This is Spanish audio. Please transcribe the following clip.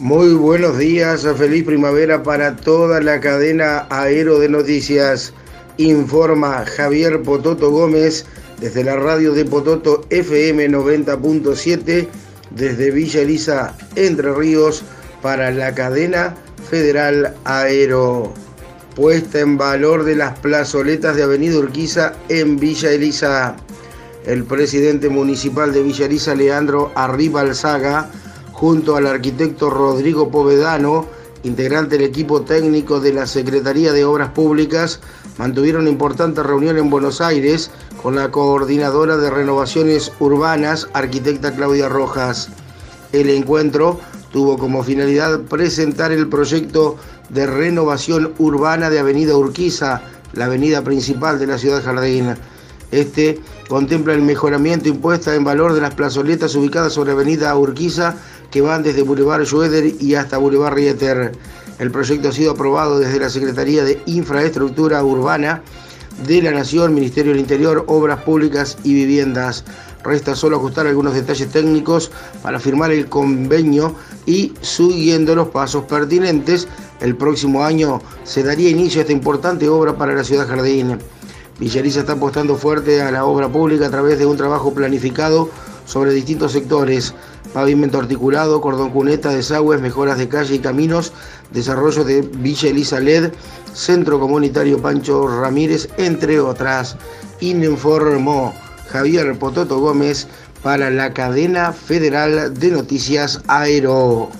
Muy buenos días, feliz primavera para toda la cadena Aero de Noticias. Informa Javier Pototo Gómez desde la radio de Pototo FM 90.7 desde Villa Elisa, Entre Ríos, para la cadena Federal Aero. Puesta en valor de las plazoletas de Avenida Urquiza en Villa Elisa. El presidente municipal de Villa Elisa, Leandro Arriba Alzaga, junto al arquitecto Rodrigo Povedano, integrante del equipo técnico de la Secretaría de Obras Públicas, mantuvieron una importante reunión en Buenos Aires con la coordinadora de renovaciones urbanas, arquitecta Claudia Rojas. El encuentro tuvo como finalidad presentar el proyecto de renovación urbana de Avenida Urquiza, la avenida principal de la ciudad Jardín. Este contempla el mejoramiento impuesta en valor de las plazoletas ubicadas sobre Avenida Urquiza que van desde Boulevard Schroeder y hasta Boulevard Rieter. El proyecto ha sido aprobado desde la Secretaría de Infraestructura Urbana de la Nación, Ministerio del Interior, Obras Públicas y Viviendas. Resta solo ajustar algunos detalles técnicos para firmar el convenio y siguiendo los pasos pertinentes, el próximo año se daría inicio a esta importante obra para la ciudad jardín. Villariza está apostando fuerte a la obra pública a través de un trabajo planificado sobre distintos sectores, pavimento articulado, cordón cuneta, desagües, mejoras de calle y caminos, desarrollo de Villa Elisa LED, Centro Comunitario Pancho Ramírez, entre otras. Informó Javier Pototo Gómez para la cadena federal de noticias Aero.